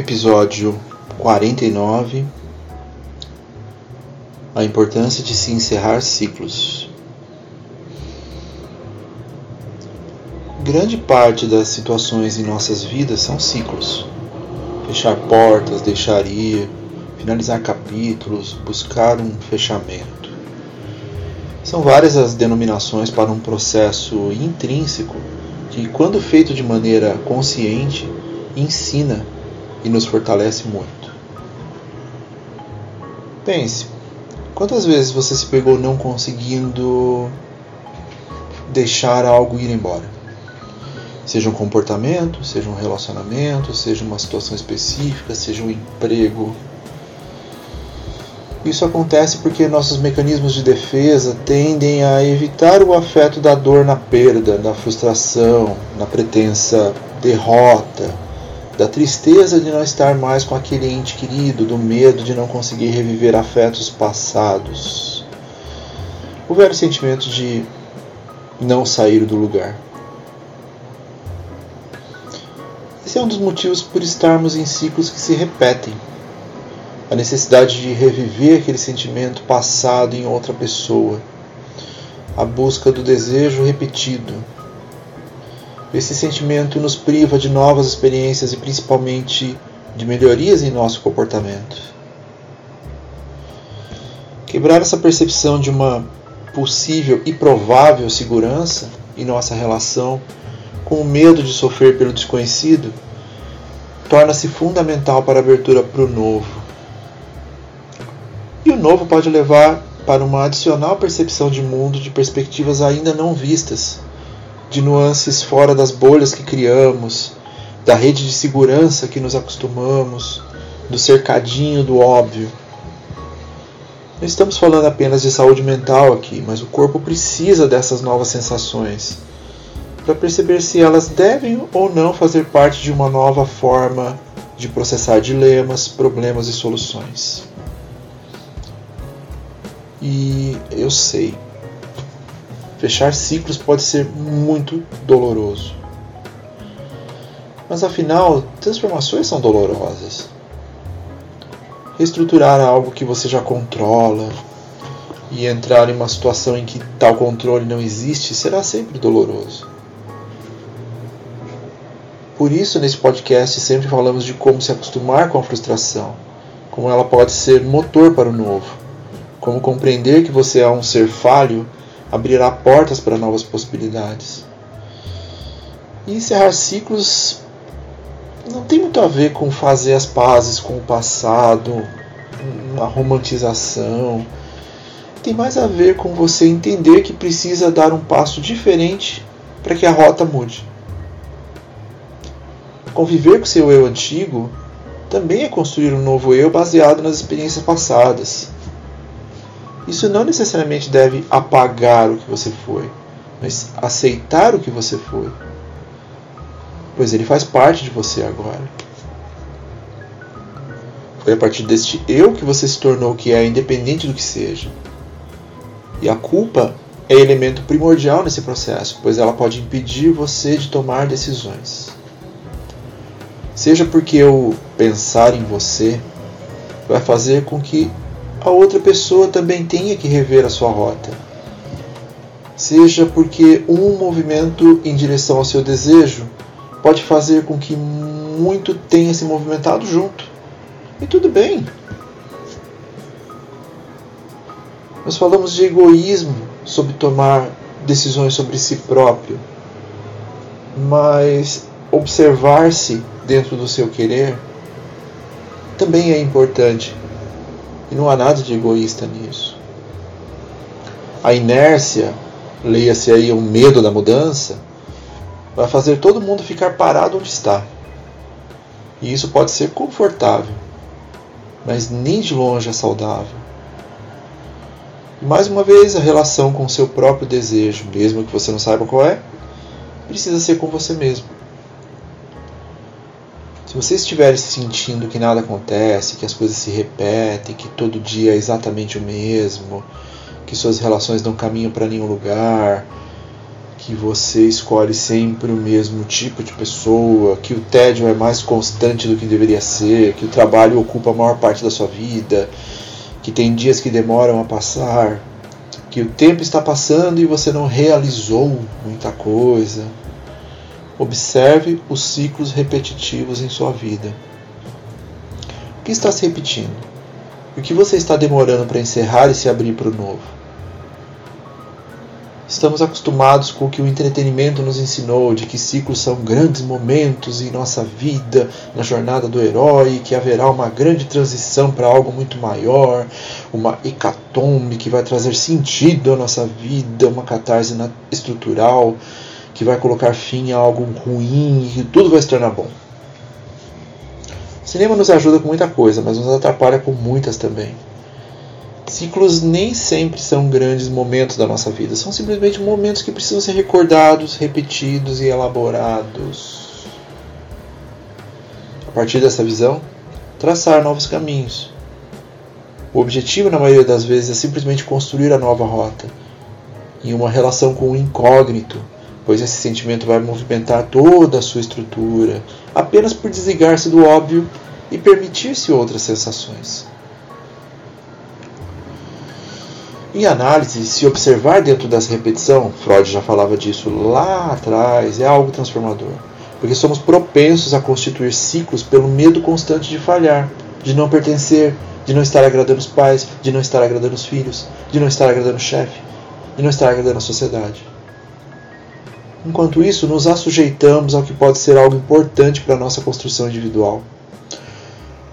Episódio 49 A importância de se encerrar ciclos. Grande parte das situações em nossas vidas são ciclos. Fechar portas, deixar ir, finalizar capítulos, buscar um fechamento. São várias as denominações para um processo intrínseco que, quando feito de maneira consciente, ensina e nos fortalece muito. Pense, quantas vezes você se pegou não conseguindo deixar algo ir embora? Seja um comportamento, seja um relacionamento, seja uma situação específica, seja um emprego. Isso acontece porque nossos mecanismos de defesa tendem a evitar o afeto da dor na perda, da frustração, na pretensa derrota, da tristeza de não estar mais com aquele ente querido, do medo de não conseguir reviver afetos passados. O velho sentimento de não sair do lugar. Esse é um dos motivos por estarmos em ciclos que se repetem. A necessidade de reviver aquele sentimento passado em outra pessoa. A busca do desejo repetido, esse sentimento nos priva de novas experiências e principalmente de melhorias em nosso comportamento. Quebrar essa percepção de uma possível e provável segurança em nossa relação com o medo de sofrer pelo desconhecido torna-se fundamental para a abertura para o novo. E o novo pode levar para uma adicional percepção de mundo de perspectivas ainda não vistas de nuances fora das bolhas que criamos, da rede de segurança que nos acostumamos, do cercadinho do óbvio. Não estamos falando apenas de saúde mental aqui, mas o corpo precisa dessas novas sensações para perceber se elas devem ou não fazer parte de uma nova forma de processar dilemas, problemas e soluções. E eu sei, Fechar ciclos pode ser muito doloroso. Mas afinal, transformações são dolorosas. Reestruturar algo que você já controla e entrar em uma situação em que tal controle não existe será sempre doloroso. Por isso, nesse podcast, sempre falamos de como se acostumar com a frustração, como ela pode ser motor para o novo, como compreender que você é um ser falho abrirá portas para novas possibilidades. E encerrar ciclos não tem muito a ver com fazer as pazes com o passado, uma romantização. Tem mais a ver com você entender que precisa dar um passo diferente para que a rota mude. Conviver com seu eu antigo também é construir um novo eu baseado nas experiências passadas isso não necessariamente deve apagar o que você foi, mas aceitar o que você foi. Pois ele faz parte de você agora. Foi a partir deste eu que você se tornou que é, independente do que seja. E a culpa é elemento primordial nesse processo, pois ela pode impedir você de tomar decisões. Seja porque o pensar em você vai fazer com que a outra pessoa também tenha que rever a sua rota. Seja porque um movimento em direção ao seu desejo pode fazer com que muito tenha se movimentado junto. E tudo bem. Nós falamos de egoísmo sobre tomar decisões sobre si próprio, mas observar-se dentro do seu querer também é importante e não há nada de egoísta nisso. A inércia, leia-se aí o medo da mudança, vai fazer todo mundo ficar parado onde está. E isso pode ser confortável, mas nem de longe é saudável. E mais uma vez, a relação com o seu próprio desejo, mesmo que você não saiba qual é, precisa ser com você mesmo. Se você estiver sentindo que nada acontece, que as coisas se repetem, que todo dia é exatamente o mesmo, que suas relações não caminham para nenhum lugar, que você escolhe sempre o mesmo tipo de pessoa, que o tédio é mais constante do que deveria ser, que o trabalho ocupa a maior parte da sua vida, que tem dias que demoram a passar, que o tempo está passando e você não realizou muita coisa. Observe os ciclos repetitivos em sua vida. O que está se repetindo? O que você está demorando para encerrar e se abrir para o novo? Estamos acostumados com o que o entretenimento nos ensinou, de que ciclos são grandes momentos em nossa vida, na jornada do herói, que haverá uma grande transição para algo muito maior, uma hecatombe que vai trazer sentido à nossa vida, uma catarse estrutural que vai colocar fim a algo ruim e tudo vai se tornar bom. O cinema nos ajuda com muita coisa, mas nos atrapalha com muitas também. Ciclos nem sempre são grandes momentos da nossa vida, são simplesmente momentos que precisam ser recordados, repetidos e elaborados. A partir dessa visão, traçar novos caminhos. O objetivo, na maioria das vezes, é simplesmente construir a nova rota, em uma relação com o incógnito, pois esse sentimento vai movimentar toda a sua estrutura, apenas por desligar-se do óbvio e permitir-se outras sensações. Em análise, se observar dentro dessa repetição, Freud já falava disso lá atrás, é algo transformador, porque somos propensos a constituir ciclos pelo medo constante de falhar, de não pertencer, de não estar agradando os pais, de não estar agradando os filhos, de não estar agradando o chefe, de não estar agradando a sociedade. Enquanto isso, nos assujeitamos ao que pode ser algo importante para a nossa construção individual.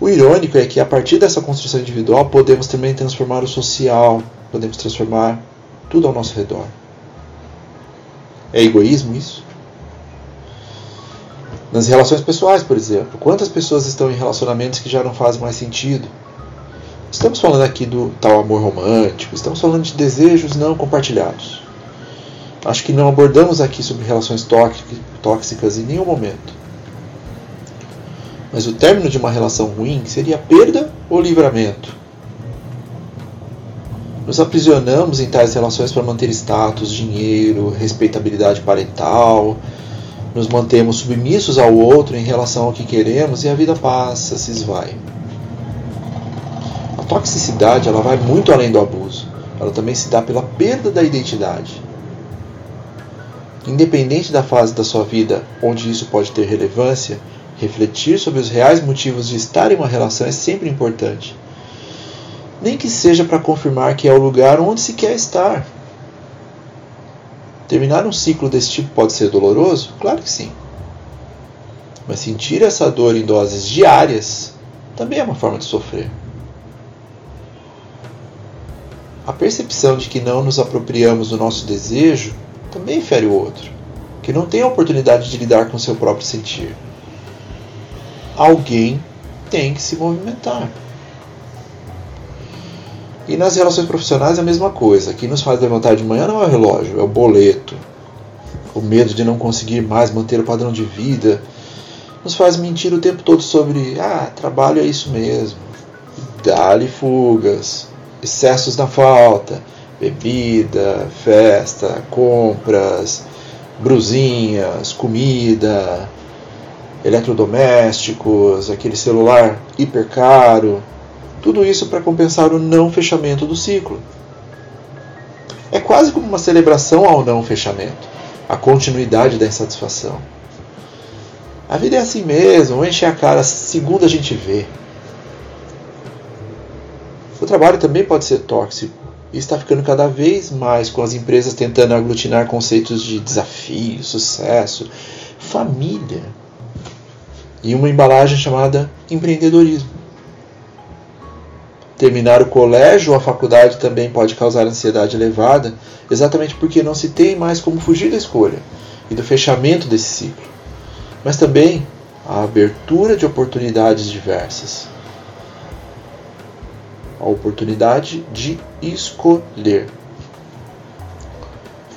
O irônico é que a partir dessa construção individual podemos também transformar o social, podemos transformar tudo ao nosso redor. É egoísmo isso? Nas relações pessoais, por exemplo, quantas pessoas estão em relacionamentos que já não fazem mais sentido? Estamos falando aqui do tal amor romântico, estamos falando de desejos não compartilhados. Acho que não abordamos aqui sobre relações tóxicas em nenhum momento. Mas o término de uma relação ruim seria perda ou livramento? Nos aprisionamos em tais relações para manter status, dinheiro, respeitabilidade parental. Nos mantemos submissos ao outro em relação ao que queremos e a vida passa, se esvai. A toxicidade ela vai muito além do abuso. Ela também se dá pela perda da identidade. Independente da fase da sua vida onde isso pode ter relevância, refletir sobre os reais motivos de estar em uma relação é sempre importante nem que seja para confirmar que é o lugar onde se quer estar. Terminar um ciclo desse tipo pode ser doloroso? Claro que sim. Mas sentir essa dor em doses diárias também é uma forma de sofrer. A percepção de que não nos apropriamos do nosso desejo também fere o outro, que não tem a oportunidade de lidar com seu próprio sentir. Alguém tem que se movimentar. E nas relações profissionais é a mesma coisa. Quem nos faz levantar de manhã não é o relógio, é o boleto. O medo de não conseguir mais manter o padrão de vida nos faz mentir o tempo todo sobre ah, trabalho é isso mesmo. Dá-lhe fugas, excessos na falta, bebida, festa, compras, brusinhas, comida, eletrodomésticos, aquele celular hiper caro tudo isso para compensar o não fechamento do ciclo. É quase como uma celebração ao não fechamento, a continuidade da insatisfação. A vida é assim mesmo, enche a cara segundo a gente vê. O trabalho também pode ser tóxico está ficando cada vez mais com as empresas tentando aglutinar conceitos de desafio, sucesso, família e uma embalagem chamada empreendedorismo. Terminar o colégio ou a faculdade também pode causar ansiedade elevada, exatamente porque não se tem mais como fugir da escolha. e do fechamento desse ciclo, mas também a abertura de oportunidades diversas. A oportunidade de escolher.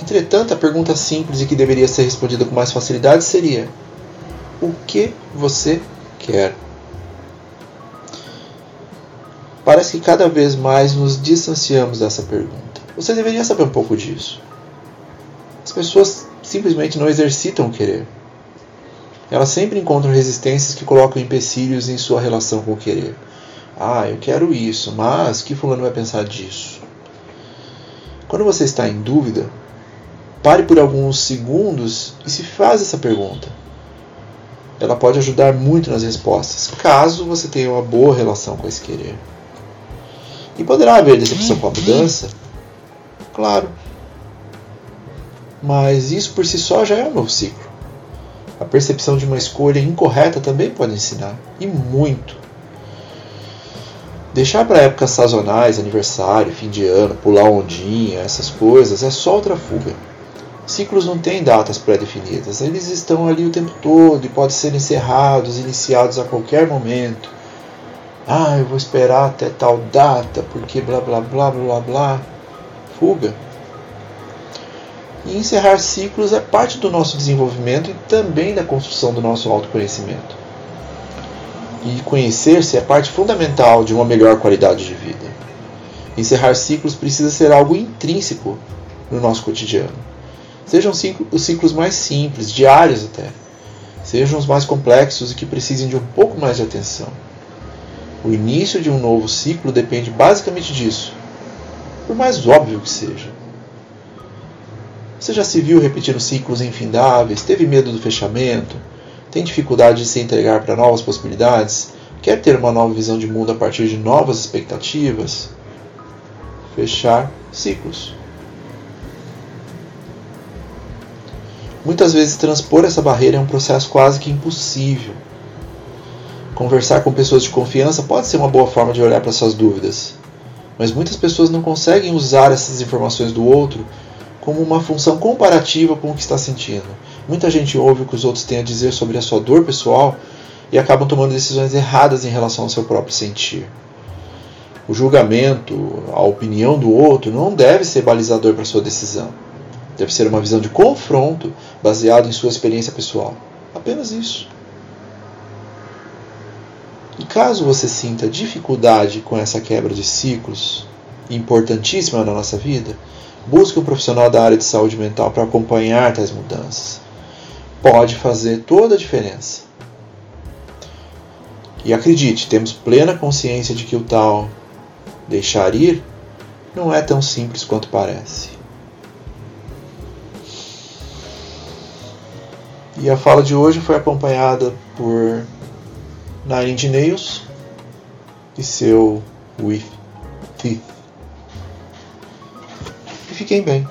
Entretanto, a pergunta simples e que deveria ser respondida com mais facilidade seria: O que você quer? Parece que cada vez mais nos distanciamos dessa pergunta. Você deveria saber um pouco disso. As pessoas simplesmente não exercitam o querer. Elas sempre encontram resistências que colocam empecilhos em sua relação com o querer. Ah, eu quero isso, mas que fulano vai pensar disso? Quando você está em dúvida, pare por alguns segundos e se faz essa pergunta. Ela pode ajudar muito nas respostas, caso você tenha uma boa relação com esse querer. E poderá haver decepção com a mudança? Claro. Mas isso por si só já é um novo ciclo. A percepção de uma escolha incorreta também pode ensinar, e muito. Deixar para épocas sazonais, aniversário, fim de ano, pular ondinha, essas coisas, é só outra fuga. Ciclos não têm datas pré-definidas, eles estão ali o tempo todo e podem ser encerrados, iniciados a qualquer momento. Ah, eu vou esperar até tal data, porque blá blá blá blá blá. Fuga. E encerrar ciclos é parte do nosso desenvolvimento e também da construção do nosso autoconhecimento. E conhecer-se é parte fundamental de uma melhor qualidade de vida. Encerrar ciclos precisa ser algo intrínseco no nosso cotidiano. Sejam os ciclos mais simples, diários até. Sejam os mais complexos e que precisem de um pouco mais de atenção. O início de um novo ciclo depende basicamente disso, por mais óbvio que seja. Você já se viu repetindo ciclos infindáveis? Teve medo do fechamento? Tem dificuldade de se entregar para novas possibilidades? Quer ter uma nova visão de mundo a partir de novas expectativas? Fechar ciclos. Muitas vezes transpor essa barreira é um processo quase que impossível. Conversar com pessoas de confiança pode ser uma boa forma de olhar para suas dúvidas, mas muitas pessoas não conseguem usar essas informações do outro como uma função comparativa com o que está sentindo. Muita gente ouve o que os outros têm a dizer sobre a sua dor pessoal e acabam tomando decisões erradas em relação ao seu próprio sentir. O julgamento, a opinião do outro não deve ser balizador para sua decisão. Deve ser uma visão de confronto baseada em sua experiência pessoal. Apenas isso. E caso você sinta dificuldade com essa quebra de ciclos, importantíssima na nossa vida, busque um profissional da área de saúde mental para acompanhar tais mudanças. Pode fazer toda a diferença. E acredite, temos plena consciência de que o tal deixar ir não é tão simples quanto parece. E a fala de hoje foi acompanhada por Nine Nails e seu With Teeth. E fiquem bem.